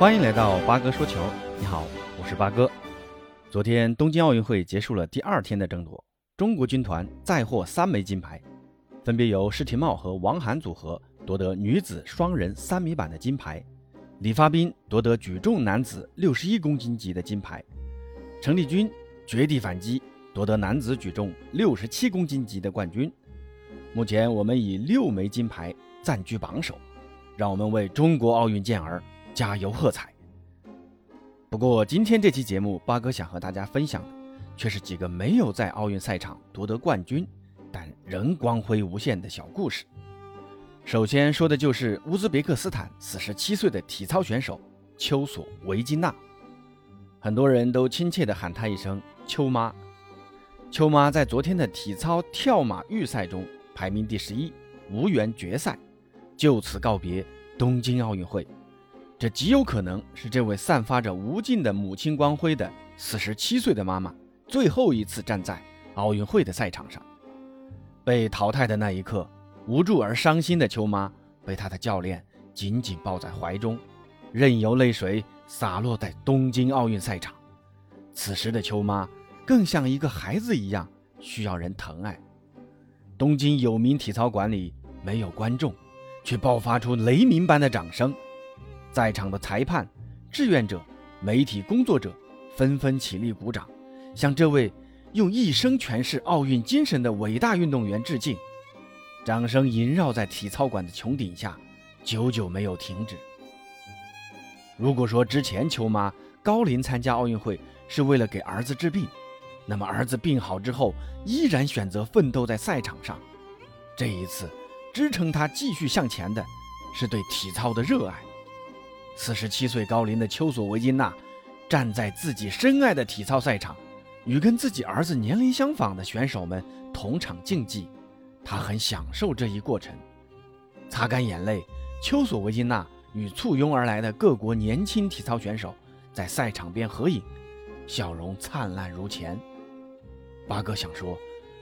欢迎来到八哥说球。你好，我是八哥。昨天东京奥运会结束了第二天的争夺，中国军团再获三枚金牌，分别由施廷懋和王涵组合夺得女子双人三米板的金牌，李发彬夺得举重男子六十一公斤级的金牌，程立军绝地反击夺得男子举重六十七公斤级的冠军。目前我们以六枚金牌暂居榜首，让我们为中国奥运健儿加油喝彩。不过今天这期节目，八哥想和大家分享的却是几个没有在奥运赛场夺得冠军，但仍光辉无限的小故事。首先说的就是乌兹别克斯坦四十七岁的体操选手丘索维金娜，很多人都亲切地喊她一声“丘妈”。丘妈在昨天的体操跳马预赛中。排名第十一，无缘决赛，就此告别东京奥运会。这极有可能是这位散发着无尽的母亲光辉的四十七岁的妈妈最后一次站在奥运会的赛场上。被淘汰的那一刻，无助而伤心的秋妈被她的教练紧紧抱在怀中，任由泪水洒落在东京奥运赛场。此时的秋妈更像一个孩子一样，需要人疼爱。东京有名体操馆里没有观众，却爆发出雷鸣般的掌声。在场的裁判、志愿者、媒体工作者纷纷起立鼓掌，向这位用一生诠释奥运精神的伟大运动员致敬。掌声萦绕在体操馆的穹顶下，久久没有停止。如果说之前球妈高龄参加奥运会是为了给儿子治病，那么儿子病好之后，依然选择奋斗在赛场上。这一次，支撑他继续向前的，是对体操的热爱。四十七岁高龄的丘索维金娜，站在自己深爱的体操赛场，与跟自己儿子年龄相仿的选手们同场竞技，他很享受这一过程。擦干眼泪，丘索维金娜与簇拥而来的各国年轻体操选手在赛场边合影，笑容灿烂如前。八哥想说，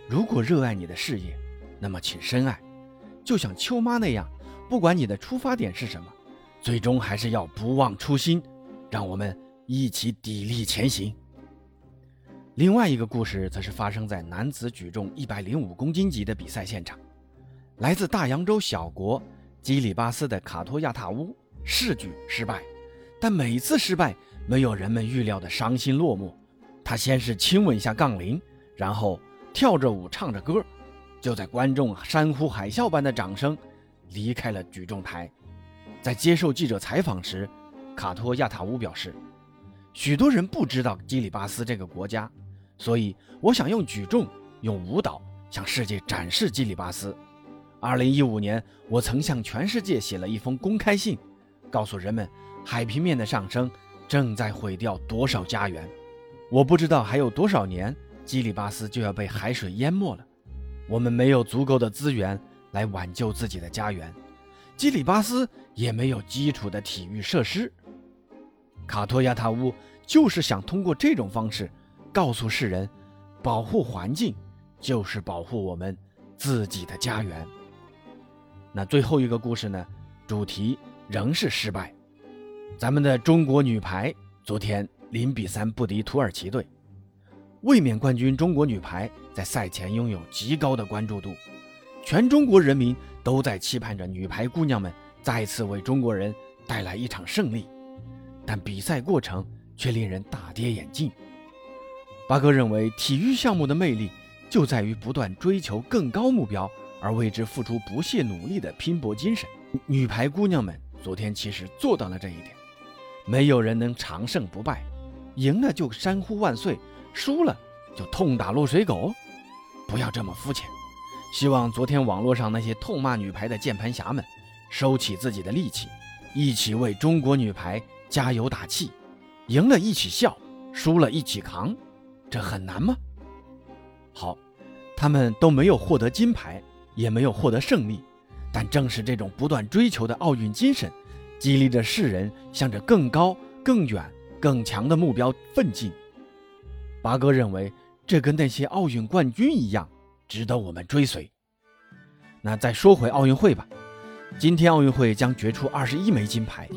如果热爱你的事业，那么请深爱，就像秋妈那样，不管你的出发点是什么，最终还是要不忘初心。让我们一起砥砺前行。另外一个故事则是发生在男子举重一百零五公斤级的比赛现场，来自大洋洲小国基里巴斯的卡托亚塔乌试举失败，但每次失败没有人们预料的伤心落寞。他先是亲吻下杠铃。然后跳着舞，唱着歌，就在观众山呼海啸般的掌声离开了举重台。在接受记者采访时，卡托亚塔乌表示：“许多人不知道基里巴斯这个国家，所以我想用举重、用舞蹈向世界展示基里巴斯。2015年，我曾向全世界写了一封公开信，告诉人们海平面的上升正在毁掉多少家园。我不知道还有多少年。”基里巴斯就要被海水淹没了，我们没有足够的资源来挽救自己的家园，基里巴斯也没有基础的体育设施。卡托亚塔乌就是想通过这种方式告诉世人，保护环境就是保护我们自己的家园。那最后一个故事呢？主题仍是失败。咱们的中国女排昨天零比三不敌土耳其队。卫冕冠军中国女排在赛前拥有极高的关注度，全中国人民都在期盼着女排姑娘们再次为中国人带来一场胜利，但比赛过程却令人大跌眼镜。八哥认为，体育项目的魅力就在于不断追求更高目标而为之付出不懈努力的拼搏精神。女排姑娘们昨天其实做到了这一点，没有人能长胜不败，赢了就山呼万岁。输了就痛打落水狗，不要这么肤浅。希望昨天网络上那些痛骂女排的键盘侠们，收起自己的戾气，一起为中国女排加油打气。赢了一起笑，输了一起扛，这很难吗？好，他们都没有获得金牌，也没有获得胜利，但正是这种不断追求的奥运精神，激励着世人向着更高、更远、更强的目标奋进。八哥认为，这跟那些奥运冠军一样，值得我们追随。那再说回奥运会吧，今天奥运会将决出二十一枚金牌，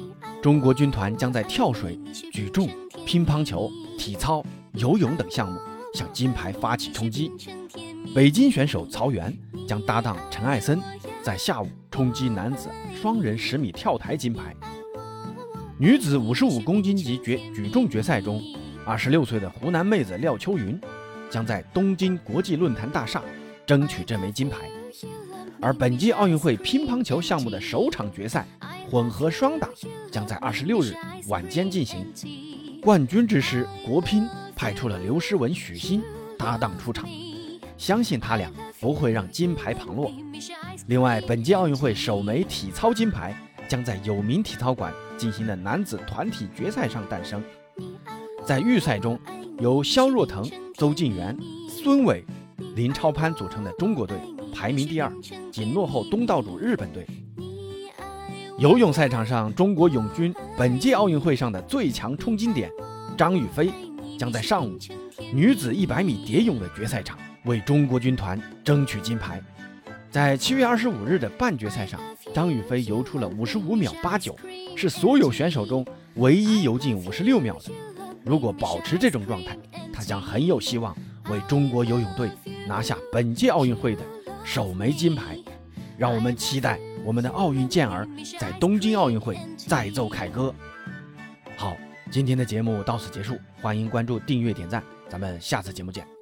中国军团将在跳水、举重、乒乓球、体操、游泳等项目向金牌发起冲击。北京选手曹原将搭档陈艾森，在下午冲击男子双人十米跳台金牌。女子五十五公斤级决举重决赛中，二十六岁的湖南妹子廖秋云将在东京国际论坛大厦争取这枚金牌。而本届奥运会乒乓球项目的首场决赛混合双打将在二十六日晚间进行，冠军之师国乒派出了刘诗雯、许昕搭档出场。相信他俩不会让金牌旁落。另外，本届奥运会首枚体操金牌将在有名体操馆进行的男子团体决赛上诞生。在预赛中，由肖若腾、邹敬园、孙伟、林超攀组成的中国队排名第二，仅落后东道主日本队。游泳赛场上，中国泳军本届奥运会上的最强冲金点张雨霏将在上午女子100米蝶泳的决赛场。为中国军团争取金牌。在七月二十五日的半决赛上，张雨霏游出了五十五秒八九，是所有选手中唯一游进五十六秒的。如果保持这种状态，他将很有希望为中国游泳队拿下本届奥运会的首枚金牌。让我们期待我们的奥运健儿在东京奥运会再奏凯歌。好，今天的节目到此结束，欢迎关注、订阅、点赞，咱们下次节目见。